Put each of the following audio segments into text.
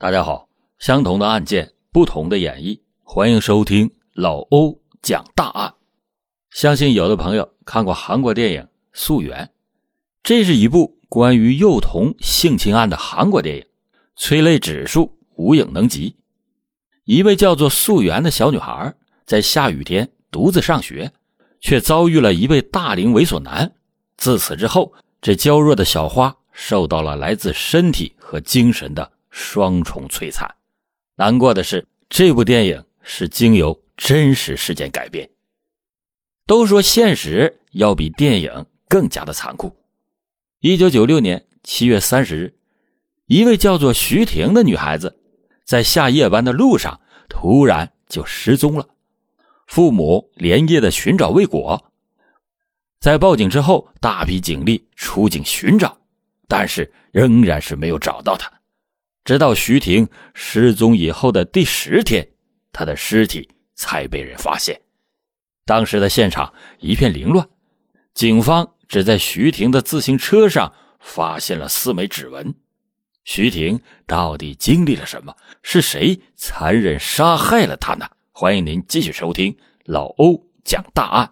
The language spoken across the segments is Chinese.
大家好，相同的案件，不同的演绎，欢迎收听老欧讲大案。相信有的朋友看过韩国电影《溯源》，这是一部关于幼童性侵案的韩国电影，催泪指数无影能及。一位叫做素媛的小女孩，在下雨天独自上学，却遭遇了一位大龄猥琐男。自此之后，这娇弱的小花受到了来自身体和精神的。双重摧残，难过的是，这部电影是经由真实事件改编。都说现实要比电影更加的残酷。一九九六年七月三十日，一位叫做徐婷的女孩子，在下夜班的路上突然就失踪了，父母连夜的寻找未果，在报警之后，大批警力出警寻找，但是仍然是没有找到她。直到徐婷失踪以后的第十天，她的尸体才被人发现。当时的现场一片凌乱，警方只在徐婷的自行车上发现了四枚指纹。徐婷到底经历了什么？是谁残忍杀害了她呢？欢迎您继续收听老欧讲大案。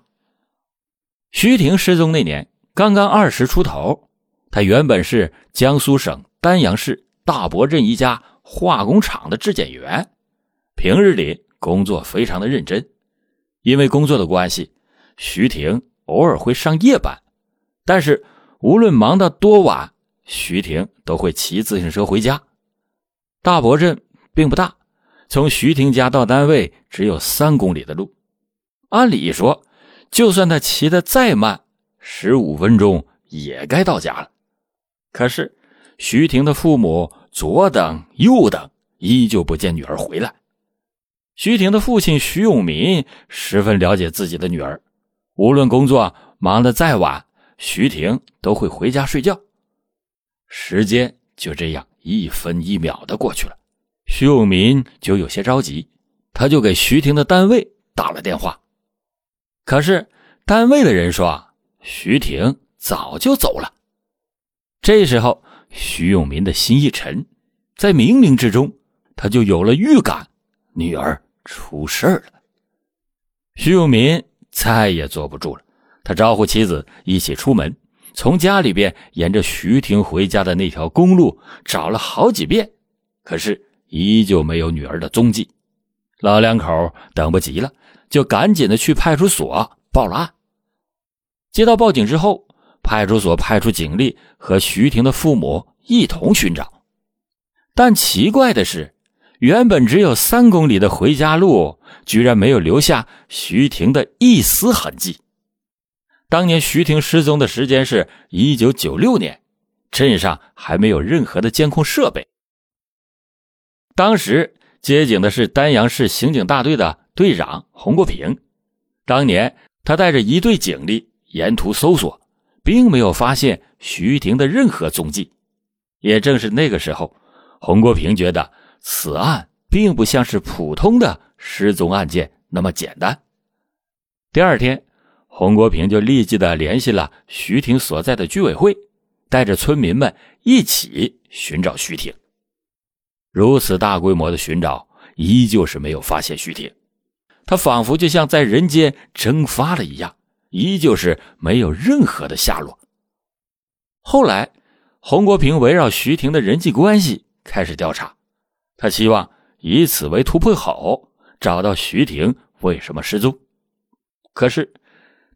徐婷失踪那年刚刚二十出头，她原本是江苏省丹阳市。大伯镇一家化工厂的质检员，平日里工作非常的认真。因为工作的关系，徐婷偶尔会上夜班。但是无论忙到多晚，徐婷都会骑自行车回家。大伯镇并不大，从徐婷家到单位只有三公里的路。按理说，就算他骑得再慢，十五分钟也该到家了。可是。徐婷的父母左等右等，依旧不见女儿回来。徐婷的父亲徐永民十分了解自己的女儿，无论工作忙得再晚，徐婷都会回家睡觉。时间就这样一分一秒的过去了，徐永民就有些着急，他就给徐婷的单位打了电话。可是单位的人说，徐婷早就走了。这时候。徐永民的心一沉，在冥冥之中，他就有了预感，女儿出事了。徐永民再也坐不住了，他招呼妻子一起出门，从家里边沿着徐婷回家的那条公路找了好几遍，可是依旧没有女儿的踪迹。老两口等不及了，就赶紧的去派出所报了案。接到报警之后。派出所派出警力和徐婷的父母一同寻找，但奇怪的是，原本只有三公里的回家路，居然没有留下徐婷的一丝痕迹。当年徐婷失踪的时间是一九九六年，镇上还没有任何的监控设备。当时接警的是丹阳市刑警大队的队长洪国平，当年他带着一队警力沿途搜索。并没有发现徐婷的任何踪迹，也正是那个时候，洪国平觉得此案并不像是普通的失踪案件那么简单。第二天，洪国平就立即的联系了徐婷所在的居委会，带着村民们一起寻找徐婷。如此大规模的寻找，依旧是没有发现徐婷，他仿佛就像在人间蒸发了一样。依旧是没有任何的下落。后来，洪国平围绕徐婷的人际关系开始调查，他希望以此为突破口，找到徐婷为什么失踪。可是，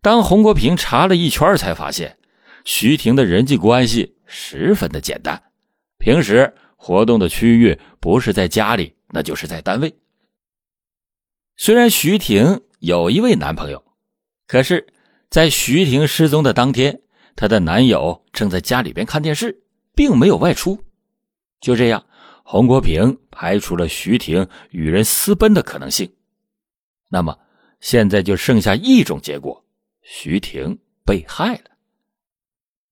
当洪国平查了一圈，才发现徐婷的人际关系十分的简单，平时活动的区域不是在家里，那就是在单位。虽然徐婷有一位男朋友，可是。在徐婷失踪的当天，她的男友正在家里边看电视，并没有外出。就这样，洪国平排除了徐婷与人私奔的可能性。那么，现在就剩下一种结果：徐婷被害了。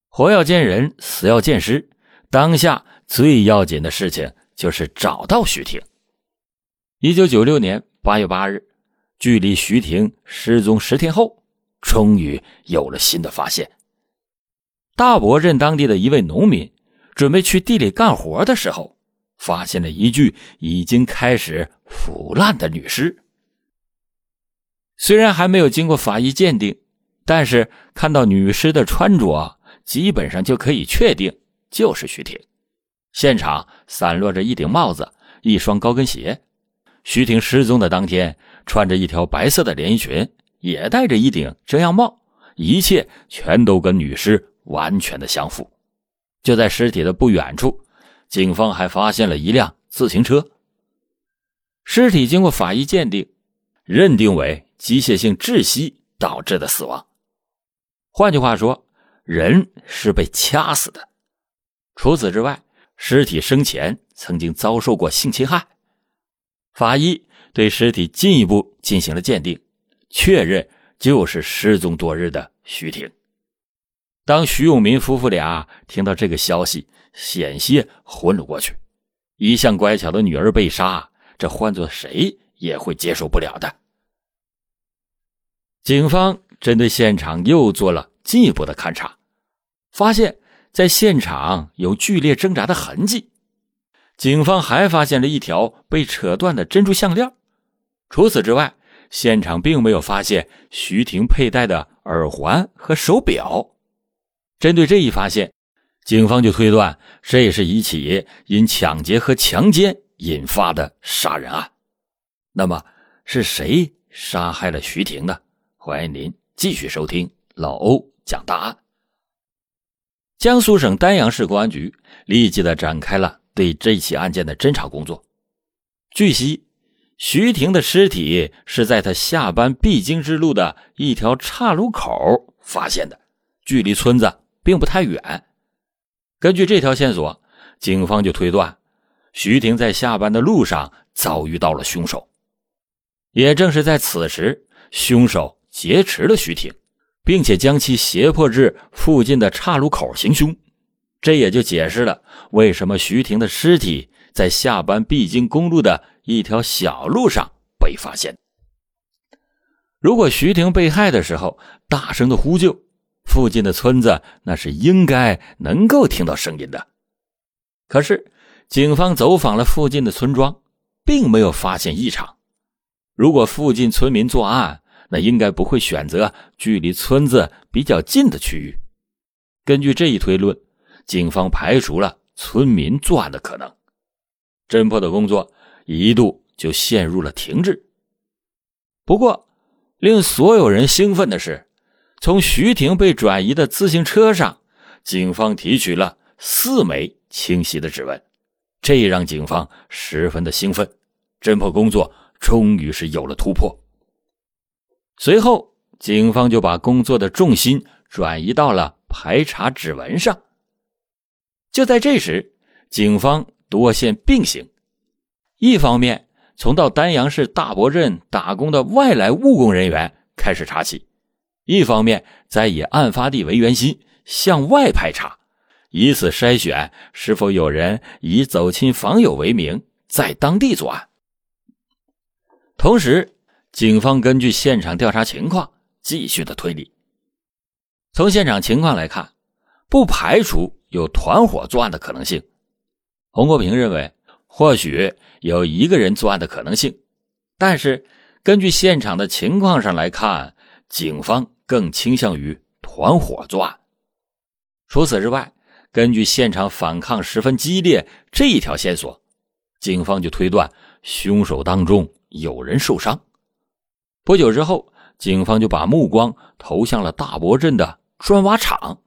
活要见人，死要见尸。当下最要紧的事情就是找到徐婷。一九九六年八月八日，距离徐婷失踪十天后。终于有了新的发现。大伯镇当地的一位农民准备去地里干活的时候，发现了一具已经开始腐烂的女尸。虽然还没有经过法医鉴定，但是看到女尸的穿着，基本上就可以确定就是徐婷。现场散落着一顶帽子、一双高跟鞋。徐婷失踪的当天，穿着一条白色的连衣裙，也戴着一顶遮阳帽，一切全都跟女尸完全的相符。就在尸体的不远处，警方还发现了一辆自行车。尸体经过法医鉴定，认定为机械性窒息导致的死亡。换句话说，人是被掐死的。除此之外，尸体生前曾经遭受过性侵害。法医对尸体进一步进行了鉴定，确认就是失踪多日的徐婷。当徐永民夫妇俩听到这个消息，险些昏了过去。一向乖巧的女儿被杀，这换做谁也会接受不了的。警方针对现场又做了进一步的勘查，发现，在现场有剧烈挣扎的痕迹。警方还发现了一条被扯断的珍珠项链。除此之外，现场并没有发现徐婷佩戴的耳环和手表。针对这一发现，警方就推断这是一起因抢劫和强奸引发的杀人案。那么，是谁杀害了徐婷呢？欢迎您继续收听老欧讲大案。江苏省丹阳市公安局立即的展开了对这起案件的侦查工作。据悉，徐婷的尸体是在她下班必经之路的一条岔路口发现的，距离村子。并不太远。根据这条线索，警方就推断，徐婷在下班的路上遭遇到了凶手。也正是在此时，凶手劫持了徐婷，并且将其胁迫至附近的岔路口行凶。这也就解释了为什么徐婷的尸体在下班必经公路的一条小路上被发现。如果徐婷被害的时候大声的呼救。附近的村子那是应该能够听到声音的，可是警方走访了附近的村庄，并没有发现异常。如果附近村民作案，那应该不会选择距离村子比较近的区域。根据这一推论，警方排除了村民作案的可能，侦破的工作一度就陷入了停滞。不过，令所有人兴奋的是。从徐婷被转移的自行车上，警方提取了四枚清晰的指纹，这让警方十分的兴奋，侦破工作终于是有了突破。随后，警方就把工作的重心转移到了排查指纹上。就在这时，警方多线并行，一方面从到丹阳市大伯镇打工的外来务工人员开始查起。一方面，在以案发地为圆心向外排查，以此筛选是否有人以走亲访友为名在当地作案。同时，警方根据现场调查情况继续的推理。从现场情况来看，不排除有团伙作案的可能性。洪国平认为，或许有一个人作案的可能性，但是根据现场的情况上来看，警方。更倾向于团伙作案。除此之外，根据现场反抗十分激烈这一条线索，警方就推断凶手当中有人受伤。不久之后，警方就把目光投向了大伯镇的砖瓦厂，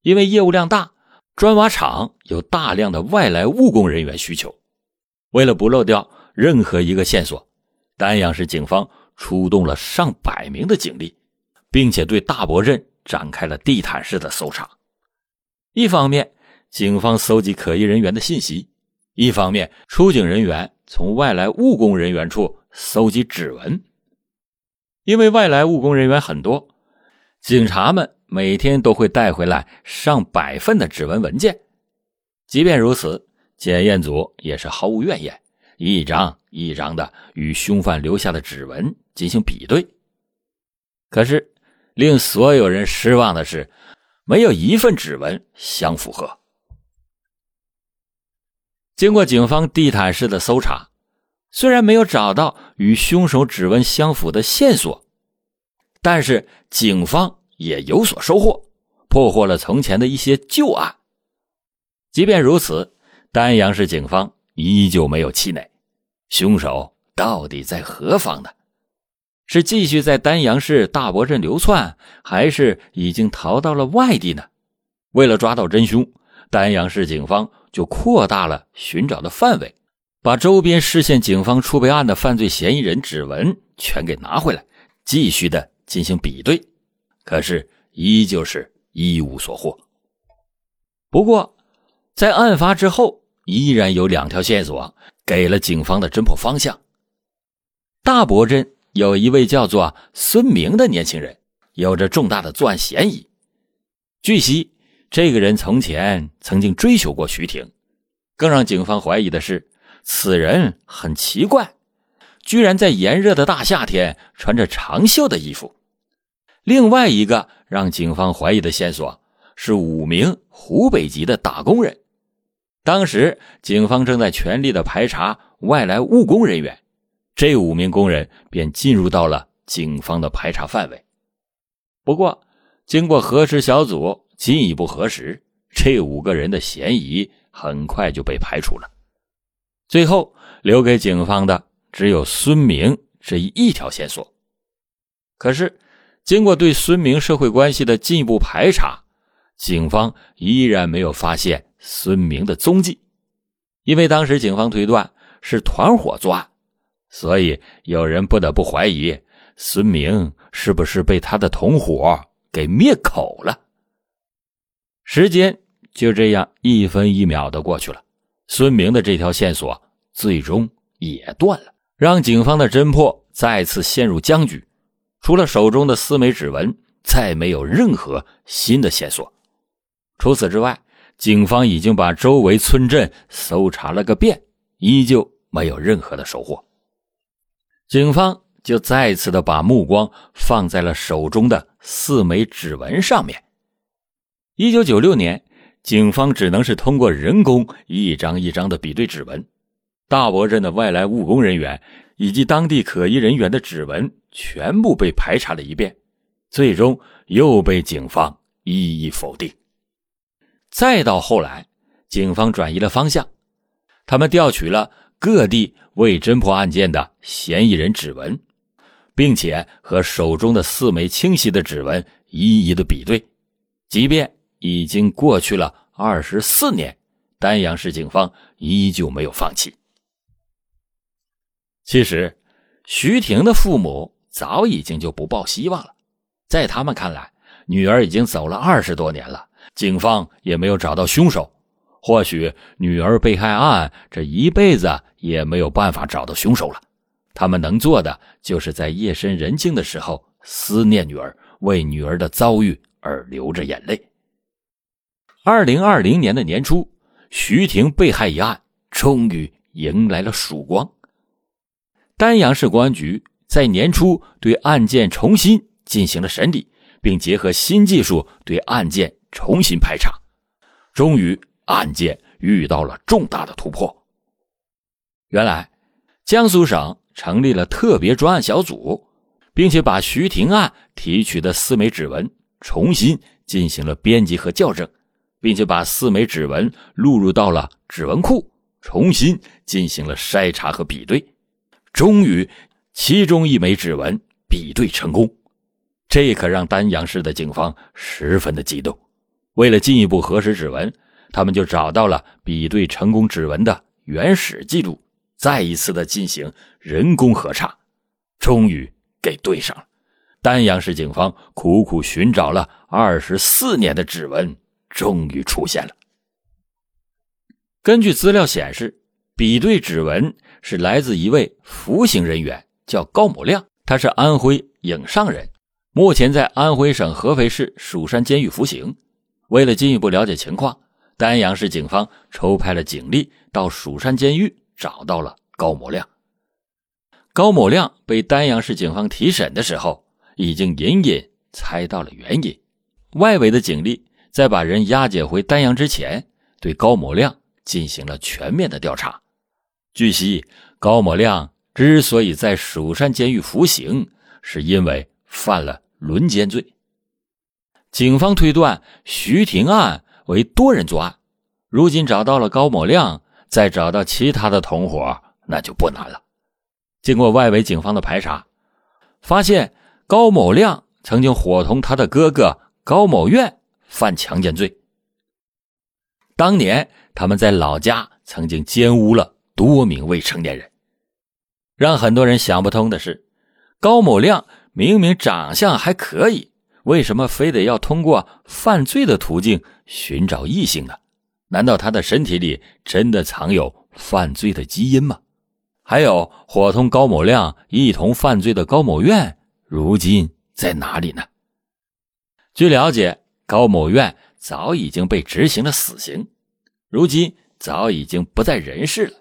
因为业务量大，砖瓦厂有大量的外来务工人员需求。为了不漏掉任何一个线索，丹阳市警方出动了上百名的警力。并且对大伯镇展开了地毯式的搜查。一方面，警方搜集可疑人员的信息；一方面，出警人员从外来务工人员处搜集指纹。因为外来务工人员很多，警察们每天都会带回来上百份的指纹文件。即便如此，检验组也是毫无怨言，一张一张的与凶犯留下的指纹进行比对。可是。令所有人失望的是，没有一份指纹相符合。经过警方地毯式的搜查，虽然没有找到与凶手指纹相符的线索，但是警方也有所收获，破获了从前的一些旧案。即便如此，丹阳市警方依旧没有气馁。凶手到底在何方呢？是继续在丹阳市大伯镇流窜，还是已经逃到了外地呢？为了抓到真凶，丹阳市警方就扩大了寻找的范围，把周边市县警方储备案的犯罪嫌疑人指纹全给拿回来，继续的进行比对。可是依旧是一无所获。不过，在案发之后，依然有两条线索给了警方的侦破方向。大伯镇。有一位叫做孙明的年轻人，有着重大的作案嫌疑。据悉，这个人从前曾经追求过徐婷。更让警方怀疑的是，此人很奇怪，居然在炎热的大夏天穿着长袖的衣服。另外一个让警方怀疑的线索是五名湖北籍的打工人。当时，警方正在全力的排查外来务工人员。这五名工人便进入到了警方的排查范围。不过，经过核实小组进一步核实，这五个人的嫌疑很快就被排除了。最后留给警方的只有孙明这一条线索。可是，经过对孙明社会关系的进一步排查，警方依然没有发现孙明的踪迹，因为当时警方推断是团伙作案。所以，有人不得不怀疑孙明是不是被他的同伙给灭口了。时间就这样一分一秒的过去了，孙明的这条线索最终也断了，让警方的侦破再次陷入僵局。除了手中的四枚指纹，再没有任何新的线索。除此之外，警方已经把周围村镇搜查了个遍，依旧没有任何的收获。警方就再次的把目光放在了手中的四枚指纹上面。一九九六年，警方只能是通过人工一张一张的比对指纹，大伯镇的外来务工人员以及当地可疑人员的指纹全部被排查了一遍，最终又被警方一一否定。再到后来，警方转移了方向，他们调取了。各地未侦破案件的嫌疑人指纹，并且和手中的四枚清晰的指纹一一的比对，即便已经过去了二十四年，丹阳市警方依旧没有放弃。其实，徐婷的父母早已经就不抱希望了，在他们看来，女儿已经走了二十多年了，警方也没有找到凶手。或许女儿被害案这一辈子也没有办法找到凶手了，他们能做的就是在夜深人静的时候思念女儿，为女儿的遭遇而流着眼泪。二零二零年的年初，徐婷被害一案终于迎来了曙光。丹阳市公安局在年初对案件重新进行了审理，并结合新技术对案件重新排查，终于。案件遇到了重大的突破。原来，江苏省成立了特别专案小组，并且把徐婷案提取的四枚指纹重新进行了编辑和校正，并且把四枚指纹录入到了指纹库，重新进行了筛查和比对。终于，其中一枚指纹比对成功，这可让丹阳市的警方十分的激动。为了进一步核实指纹。他们就找到了比对成功指纹的原始记录，再一次的进行人工核查，终于给对上了。丹阳市警方苦苦寻找了二十四年的指纹，终于出现了。根据资料显示，比对指纹是来自一位服刑人员，叫高某亮，他是安徽颍上人，目前在安徽省合肥市蜀山监狱服刑。为了进一步了解情况。丹阳市警方抽派了警力到蜀山监狱，找到了高某亮。高某亮被丹阳市警方提审的时候，已经隐隐猜到了原因。外围的警力在把人押解回丹阳之前，对高某亮进行了全面的调查。据悉，高某亮之所以在蜀山监狱服刑，是因为犯了轮奸罪。警方推断徐婷案为多人作案，如今找到了高某亮，再找到其他的同伙，那就不难了。经过外围警方的排查，发现高某亮曾经伙同他的哥哥高某院犯强奸罪。当年他们在老家曾经奸污了多名未成年人。让很多人想不通的是，高某亮明明长相还可以。为什么非得要通过犯罪的途径寻找异性呢？难道他的身体里真的藏有犯罪的基因吗？还有伙同高某亮一同犯罪的高某院，如今在哪里呢？据了解，高某院早已经被执行了死刑，如今早已经不在人世了。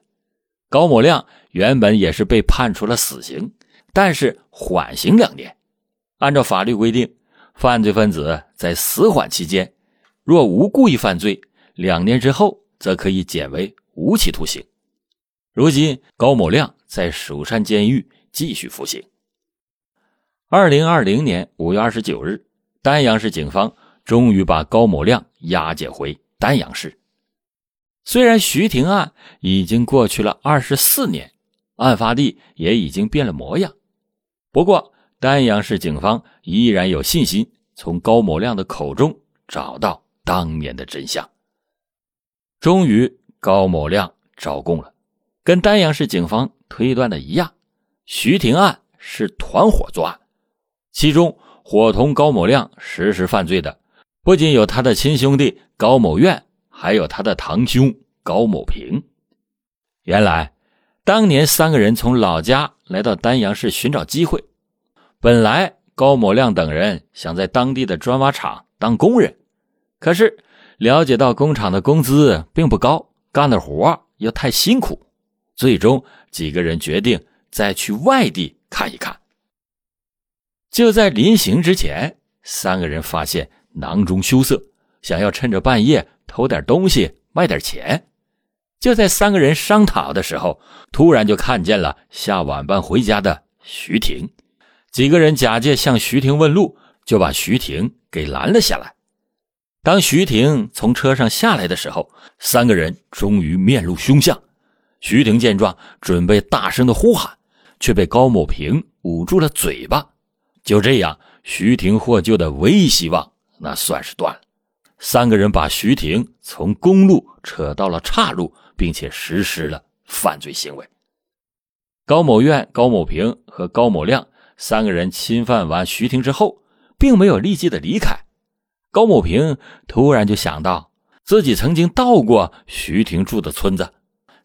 高某亮原本也是被判处了死刑，但是缓刑两年。按照法律规定。犯罪分子在死缓期间，若无故意犯罪，两年之后则可以减为无期徒刑。如今，高某亮在蜀山监狱继续服刑。二零二零年五月二十九日，丹阳市警方终于把高某亮押解回丹阳市。虽然徐婷案已经过去了二十四年，案发地也已经变了模样，不过。丹阳市警方依然有信心从高某亮的口中找到当年的真相。终于，高某亮招供了，跟丹阳市警方推断的一样，徐婷案是团伙作案，其中伙同高某亮实施犯罪的不仅有他的亲兄弟高某院，还有他的堂兄高某平。原来，当年三个人从老家来到丹阳市寻找机会。本来高某亮等人想在当地的砖瓦厂当工人，可是了解到工厂的工资并不高，干的活又太辛苦，最终几个人决定再去外地看一看。就在临行之前，三个人发现囊中羞涩，想要趁着半夜偷点东西卖点钱。就在三个人商讨的时候，突然就看见了下晚班回家的徐婷。几个人假借向徐婷问路，就把徐婷给拦了下来。当徐婷从车上下来的时候，三个人终于面露凶相。徐婷见状，准备大声的呼喊，却被高某平捂住了嘴巴。就这样，徐婷获救的唯一希望那算是断了。三个人把徐婷从公路扯到了岔路，并且实施了犯罪行为。高某院、高某平和高某亮。三个人侵犯完徐婷之后，并没有立即的离开。高某平突然就想到自己曾经到过徐婷住的村子，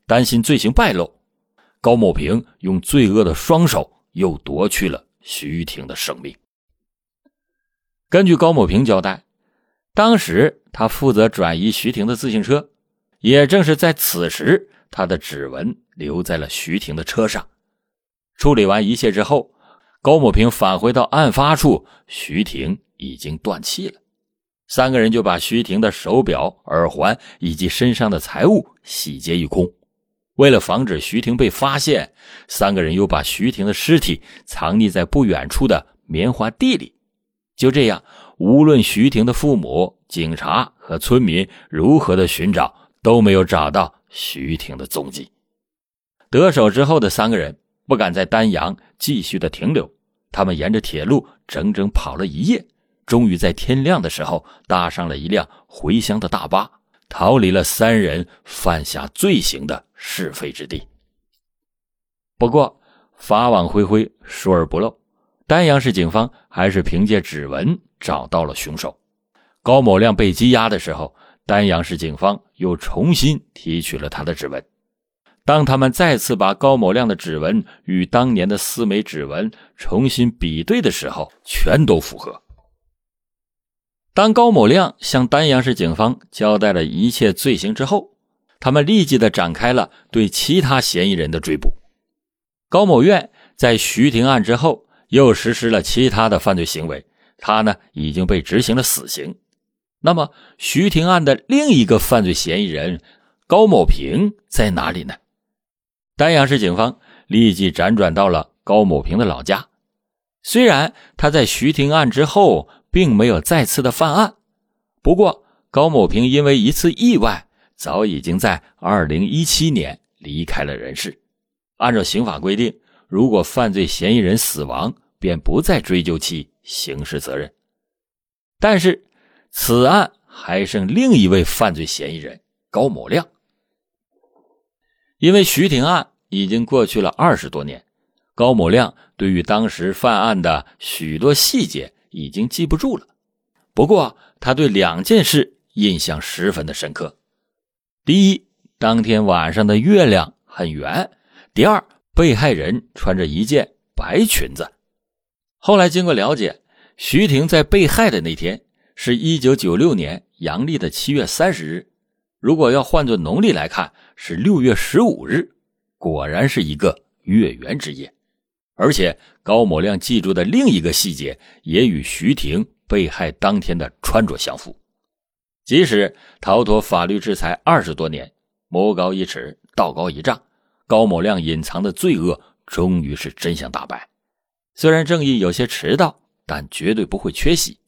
担心罪行败露，高某平用罪恶的双手又夺去了徐婷的生命。根据高某平交代，当时他负责转移徐婷的自行车，也正是在此时，他的指纹留在了徐婷的车上。处理完一切之后。高某平返回到案发处，徐婷已经断气了。三个人就把徐婷的手表、耳环以及身上的财物洗劫一空。为了防止徐婷被发现，三个人又把徐婷的尸体藏匿在不远处的棉花地里。就这样，无论徐婷的父母、警察和村民如何的寻找，都没有找到徐婷的踪迹。得手之后的三个人不敢在丹阳继续的停留。他们沿着铁路整整跑了一夜，终于在天亮的时候搭上了一辆回乡的大巴，逃离了三人犯下罪行的是非之地。不过，法网恢恢，疏而不漏，丹阳市警方还是凭借指纹找到了凶手。高某亮被羁押的时候，丹阳市警方又重新提取了他的指纹。当他们再次把高某亮的指纹与当年的四枚指纹重新比对的时候，全都符合。当高某亮向丹阳市警方交代了一切罪行之后，他们立即的展开了对其他嫌疑人的追捕。高某院在徐婷案之后又实施了其他的犯罪行为，他呢已经被执行了死刑。那么，徐婷案的另一个犯罪嫌疑人。高某平在哪里呢？丹阳市警方立即辗转到了高某平的老家。虽然他在徐婷案之后并没有再次的犯案，不过高某平因为一次意外，早已经在二零一七年离开了人世。按照刑法规定，如果犯罪嫌疑人死亡，便不再追究其刑事责任。但是，此案还剩另一位犯罪嫌疑人高某亮。因为徐婷案已经过去了二十多年，高某亮对于当时犯案的许多细节已经记不住了。不过，他对两件事印象十分的深刻：第一，当天晚上的月亮很圆；第二，被害人穿着一件白裙子。后来经过了解，徐婷在被害的那天是一九九六年阳历的七月三十日，如果要换作农历来看。是六月十五日，果然是一个月圆之夜，而且高某亮记住的另一个细节也与徐婷被害当天的穿着相符。即使逃脱法律制裁二十多年，魔高一尺，道高一丈，高某亮隐藏的罪恶终于是真相大白。虽然正义有些迟到，但绝对不会缺席。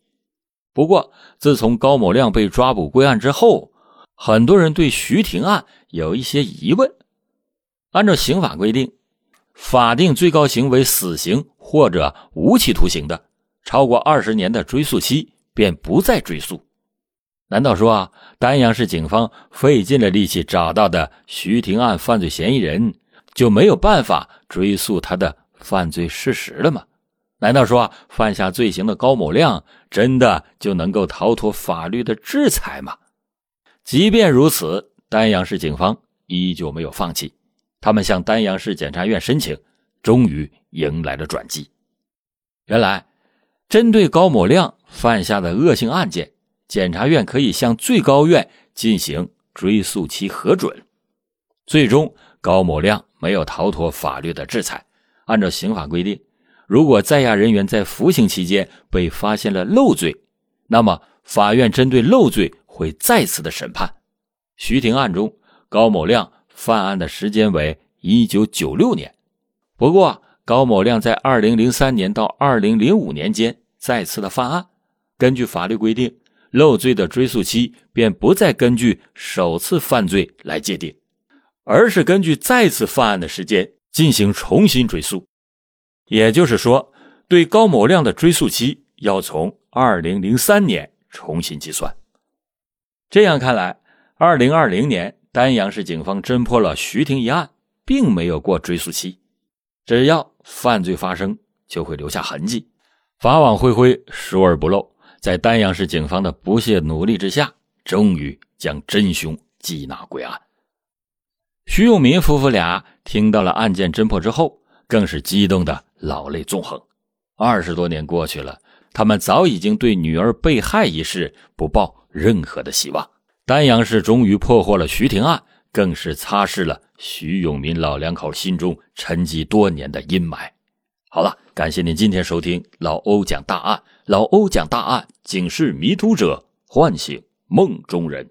不过，自从高某亮被抓捕归案之后，很多人对徐婷案。有一些疑问。按照刑法规定，法定最高刑为死刑或者无期徒刑的，超过二十年的追诉期便不再追诉。难道说啊，丹阳市警方费尽了力气找到的徐婷案犯罪嫌疑人就没有办法追溯他的犯罪事实了吗？难道说犯下罪行的高某亮真的就能够逃脱法律的制裁吗？即便如此。丹阳市警方依旧没有放弃，他们向丹阳市检察院申请，终于迎来了转机。原来，针对高某亮犯下的恶性案件，检察院可以向最高院进行追诉期核准。最终，高某亮没有逃脱法律的制裁。按照刑法规定，如果在押人员在服刑期间被发现了漏罪，那么法院针对漏罪会再次的审判。徐婷案中，高某亮犯案的时间为一九九六年。不过，高某亮在二零零三年到二零零五年间再次的犯案。根据法律规定，漏罪的追诉期便不再根据首次犯罪来界定，而是根据再次犯案的时间进行重新追诉。也就是说，对高某亮的追诉期要从二零零三年重新计算。这样看来。二零二零年，丹阳市警方侦破了徐婷一案，并没有过追诉期。只要犯罪发生，就会留下痕迹，法网恢恢，疏而不漏。在丹阳市警方的不懈努力之下，终于将真凶缉拿归案。徐永民夫妇俩听到了案件侦破之后，更是激动的老泪纵横。二十多年过去了，他们早已经对女儿被害一事不抱任何的希望。丹阳市终于破获了徐婷案，更是擦拭了徐永民老两口心中沉积多年的阴霾。好了，感谢您今天收听老欧讲大案，老欧讲大案，警示迷途者，唤醒梦中人。